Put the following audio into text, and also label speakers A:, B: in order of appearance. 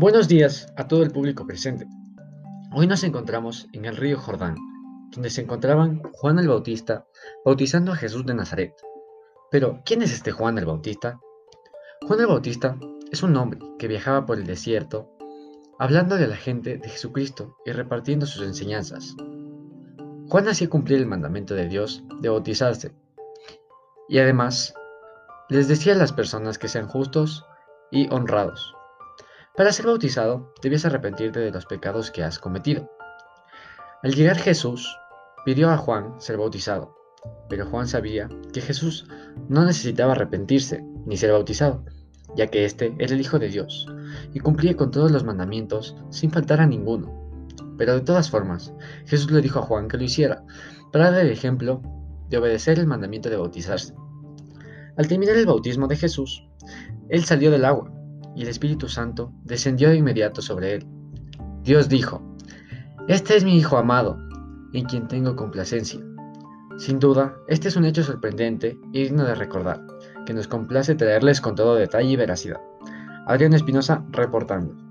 A: Buenos días a todo el público presente. Hoy nos encontramos en el río Jordán, donde se encontraban Juan el Bautista bautizando a Jesús de Nazaret. Pero, ¿quién es este Juan el Bautista? Juan el Bautista es un hombre que viajaba por el desierto, hablando de la gente de Jesucristo y repartiendo sus enseñanzas. Juan hacía cumplir el mandamiento de Dios de bautizarse, y además les decía a las personas que sean justos y honrados. Para ser bautizado, debías arrepentirte de los pecados que has cometido. Al llegar Jesús, pidió a Juan ser bautizado, pero Juan sabía que Jesús no necesitaba arrepentirse ni ser bautizado, ya que éste era el Hijo de Dios y cumplía con todos los mandamientos sin faltar a ninguno. Pero de todas formas, Jesús le dijo a Juan que lo hiciera, para dar el ejemplo de obedecer el mandamiento de bautizarse. Al terminar el bautismo de Jesús, él salió del agua y el Espíritu Santo descendió de inmediato sobre él. Dios dijo, Este es mi Hijo amado, en quien tengo complacencia. Sin duda, este es un hecho sorprendente y digno de recordar, que nos complace traerles con todo detalle y veracidad. Adrián Espinosa reportando.